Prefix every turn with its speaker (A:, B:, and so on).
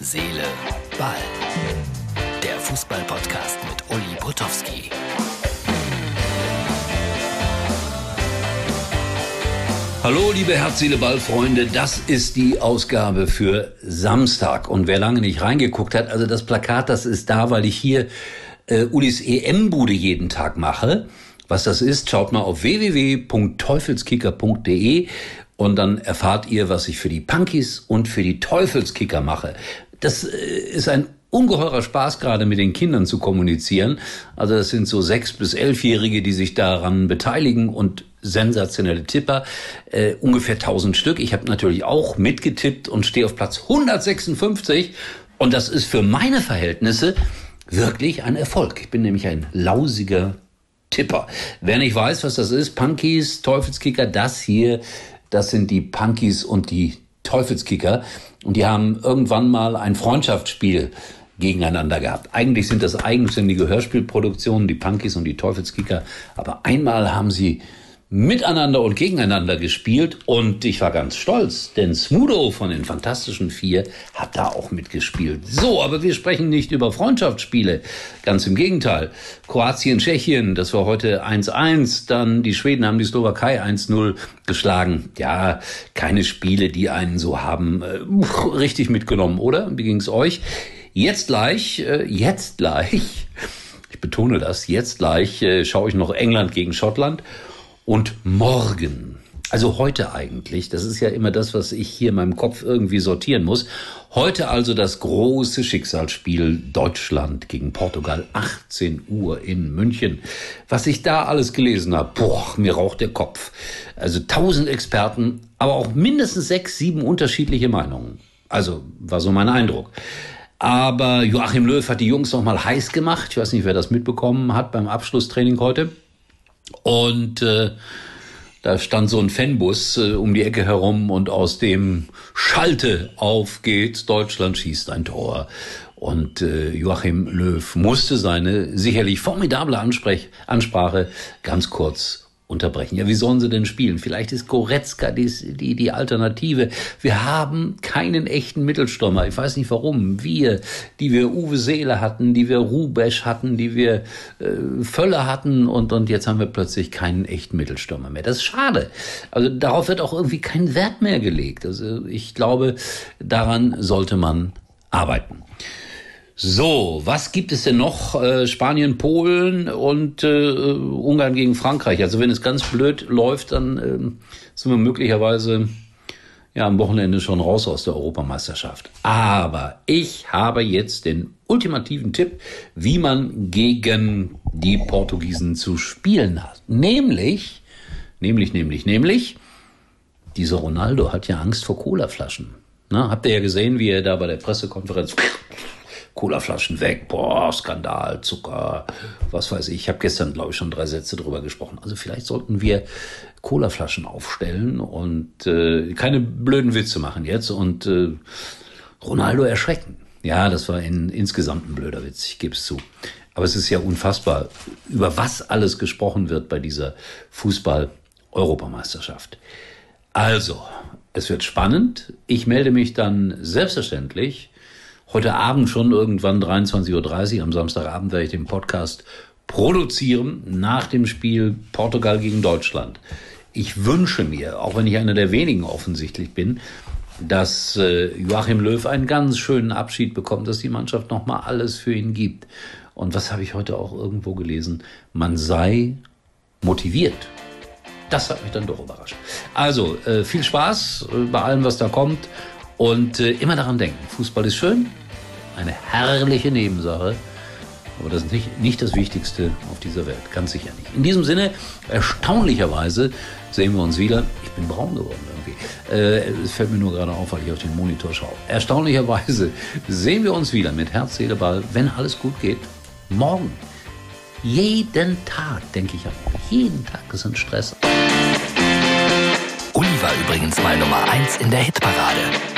A: Seele, Ball. Der Fußball-Podcast mit Uli Potowski.
B: Hallo, liebe Herz, Seele, Ball-Freunde. Das ist die Ausgabe für Samstag. Und wer lange nicht reingeguckt hat, also das Plakat, das ist da, weil ich hier äh, Ulis EM-Bude jeden Tag mache. Was das ist, schaut mal auf www.teufelskicker.de und dann erfahrt ihr, was ich für die Punkies und für die Teufelskicker mache. Das äh, ist ein ungeheurer Spaß, gerade mit den Kindern zu kommunizieren. Also das sind so sechs bis elfjährige, die sich daran beteiligen und sensationelle Tipper, äh, ungefähr 1000 Stück. Ich habe natürlich auch mitgetippt und stehe auf Platz 156 und das ist für meine Verhältnisse wirklich ein Erfolg. Ich bin nämlich ein lausiger Tipper. Wer nicht weiß, was das ist, Punkies, Teufelskicker, das hier, das sind die Punkies und die Teufelskicker. Und die haben irgendwann mal ein Freundschaftsspiel gegeneinander gehabt. Eigentlich sind das eigenständige Hörspielproduktionen, die Punkies und die Teufelskicker. Aber einmal haben sie miteinander und gegeneinander gespielt und ich war ganz stolz, denn Smudo von den Fantastischen Vier hat da auch mitgespielt. So, aber wir sprechen nicht über Freundschaftsspiele, ganz im Gegenteil. Kroatien, Tschechien, das war heute 1-1, dann die Schweden haben die Slowakei 1-0 geschlagen. Ja, keine Spiele, die einen so haben äh, richtig mitgenommen, oder? Wie ging's euch? Jetzt gleich, äh, jetzt gleich, ich betone das, jetzt gleich äh, schaue ich noch England gegen Schottland und morgen, also heute eigentlich, das ist ja immer das, was ich hier in meinem Kopf irgendwie sortieren muss. Heute also das große Schicksalsspiel Deutschland gegen Portugal, 18 Uhr in München. Was ich da alles gelesen habe, boah, mir raucht der Kopf. Also tausend Experten, aber auch mindestens sechs, sieben unterschiedliche Meinungen. Also war so mein Eindruck. Aber Joachim Löw hat die Jungs noch mal heiß gemacht. Ich weiß nicht, wer das mitbekommen hat beim Abschlusstraining heute. Und äh, da stand so ein Fanbus äh, um die Ecke herum und aus dem Schalte auf geht's, Deutschland schießt ein Tor. Und äh, Joachim Löw musste seine sicherlich formidable Ansprech Ansprache ganz kurz unterbrechen. Ja, wie sollen sie denn spielen? Vielleicht ist Goretzka die, die, die Alternative. Wir haben keinen echten Mittelstürmer. Ich weiß nicht warum. Wir, die wir Uwe Seele hatten, die wir Rubesch hatten, die wir äh, Völler hatten und, und jetzt haben wir plötzlich keinen echten Mittelstürmer mehr. Das ist schade. Also darauf wird auch irgendwie kein Wert mehr gelegt. Also ich glaube, daran sollte man arbeiten. So, was gibt es denn noch? Äh, Spanien, Polen und äh, Ungarn gegen Frankreich. Also wenn es ganz blöd läuft, dann äh, sind wir möglicherweise ja am Wochenende schon raus aus der Europameisterschaft. Aber ich habe jetzt den ultimativen Tipp, wie man gegen die Portugiesen zu spielen hat. Nämlich, nämlich, nämlich, nämlich, dieser Ronaldo hat ja Angst vor Colaflaschen. Na, habt ihr ja gesehen, wie er da bei der Pressekonferenz Colaflaschen weg, boah, Skandal, Zucker, was weiß ich. Ich habe gestern, glaube ich, schon drei Sätze drüber gesprochen. Also vielleicht sollten wir Colaflaschen aufstellen und äh, keine blöden Witze machen jetzt und äh, Ronaldo erschrecken. Ja, das war in, insgesamt ein blöder Witz, ich gebe es zu. Aber es ist ja unfassbar, über was alles gesprochen wird bei dieser Fußball-Europameisterschaft. Also, es wird spannend. Ich melde mich dann selbstverständlich heute Abend schon irgendwann 23.30 Uhr, am Samstagabend werde ich den Podcast produzieren nach dem Spiel Portugal gegen Deutschland. Ich wünsche mir, auch wenn ich einer der wenigen offensichtlich bin, dass äh, Joachim Löw einen ganz schönen Abschied bekommt, dass die Mannschaft nochmal alles für ihn gibt. Und was habe ich heute auch irgendwo gelesen? Man sei motiviert. Das hat mich dann doch überrascht. Also, äh, viel Spaß äh, bei allem, was da kommt. Und äh, immer daran denken, Fußball ist schön, eine herrliche Nebensache, aber das ist nicht, nicht das Wichtigste auf dieser Welt, ganz sicher nicht. In diesem Sinne, erstaunlicherweise sehen wir uns wieder. Ich bin braun geworden irgendwie. Äh, es fällt mir nur gerade auf, weil ich auf den Monitor schaue. Erstaunlicherweise sehen wir uns wieder mit Herz, Seele, Ball, wenn alles gut geht, morgen. Jeden Tag denke ich an. Jeden Tag ist ein Stress.
A: Uli war übrigens mal Nummer 1 in der Hitparade.